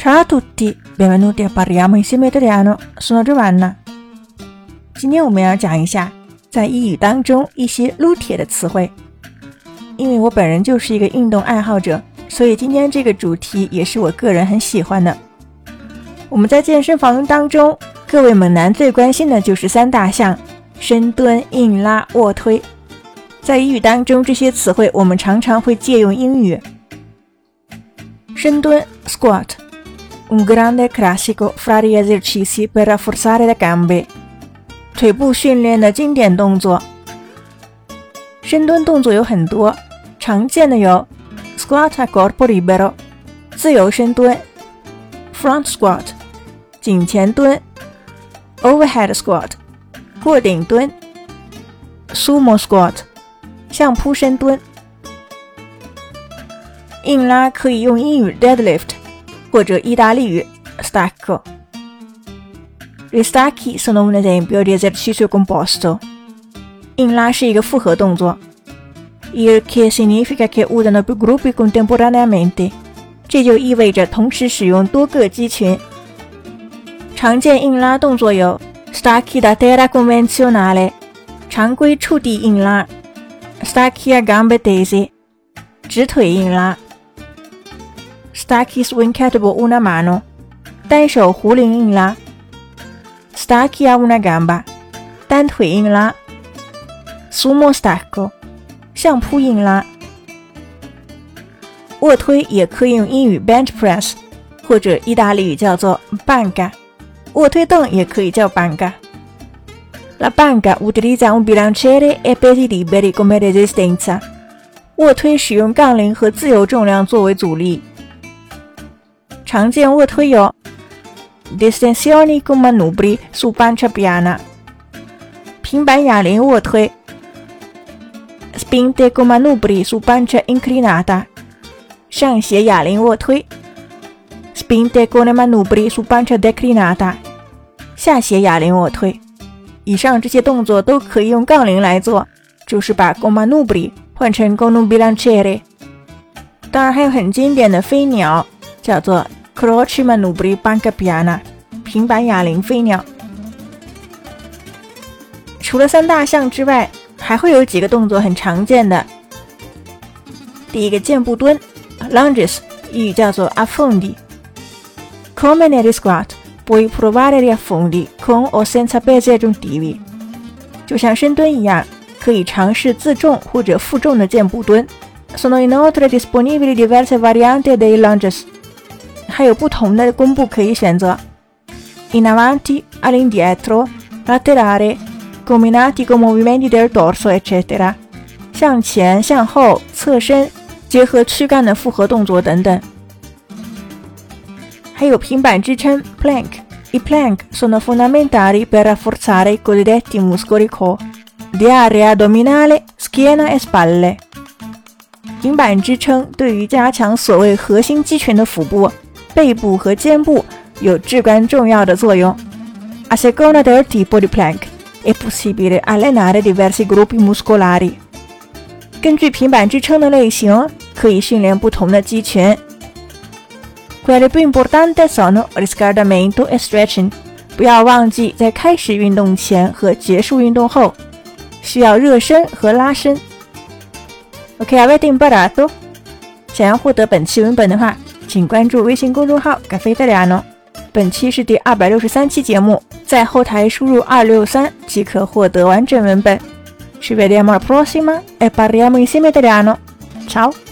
Ciao a tutti, benvenuti a parliamo insieme italiano. Sono Giovanna。今天我们要讲一下在英语当中一些撸铁的词汇。因为我本人就是一个运动爱好者，所以今天这个主题也是我个人很喜欢的。我们在健身房当中，各位猛男最关心的就是三大项：深蹲、硬拉、卧推。在英语当中，这些词汇我们常常会借用英语。深蹲 （squat） （squat），un grande classico fra gli esercizi per rafforzare le gambe，腿部训练的经典动作。深蹲动作有很多，常见的有 squat a corpo libero，自由深蹲；front squat，颈前蹲；overhead squat，过顶蹲；sumo squat。相扑深蹲，硬拉可以用英语 deadlift 或者意大利语 stacco。Gli stacchi sono un esempio di esercizio composto。硬拉是一个复合动作，il che significa che usano più gruppi contemporaneamente。这就意味着同时使用多个肌群。常见硬拉动作有 stacchi da terra convenzionale，常规触地硬拉。Stacchi a gambe tese，直腿硬拉。 Stacchi swincatable una mano，单手壶铃硬拉。Stacchi a una gamba，单腿硬拉。Sumo stacco，相扑硬拉。卧推也可以用英语 bench press，或者意大利语叫做 banca。卧推凳也可以叫 banca。La banca utilizza un bilanciere e pesi liberi come resistenza。卧推使用杠铃和自由重量作为阻力。常见卧推有：distensioni con manubri su pancia piana，平板哑铃卧推；spinte con manubri su pancia inclinata，上斜哑铃卧推；spinte con manubri su pancia declinata，下斜哑铃卧推。以上这些动作都可以用杠铃来做，就是把 gomma nubri 换成 gomma bilanciere。当然还有很经典的飞鸟，叫做 croce manubri banca piana，平板哑铃飞鸟。除了三大项之外，还会有几个动作很常见的。第一个箭步蹲 lunges，意语叫做 affondi，come nel squat。Puoi provare gli affondi con o senza pesi aggiuntivi，就像深蹲一样，可以尝试自重或者负重的箭步蹲。Sono inoltre disponibili diverse varianti dei lunges，还有不同的弓步可以选择。In avanti, all'indietro, laterale, combinati con movimenti del dorso, eccetera，向前、向后、侧身，结合躯干的复合动作等等。还有平板支撑 plank。I plank sono fondamentali per rafforzare i cosiddetti muscoli core di area addominale, schiena e spalle。平板支撑对于加强所谓核心肌群的腹部、 背部和肩部有至关重要的作用。A seconda del tipo di plank è possibile allenare diversi gruppi muscolari。根据平板支撑的类型，可以训练不同的肌群。Quelli più importanti sono riscaldamento e stretching。不要忘记在开始运动前和结束运动后需要热身和拉伸。OK，avete imparato？想要获得本期文本的话，请关注微信公众号“咖啡德里亚诺”。本期是第二百六十三期节目，在后台输入二六三即可获得完整文本。Ci vediamo alla prossima e parliamo insieme italiano。Ciao。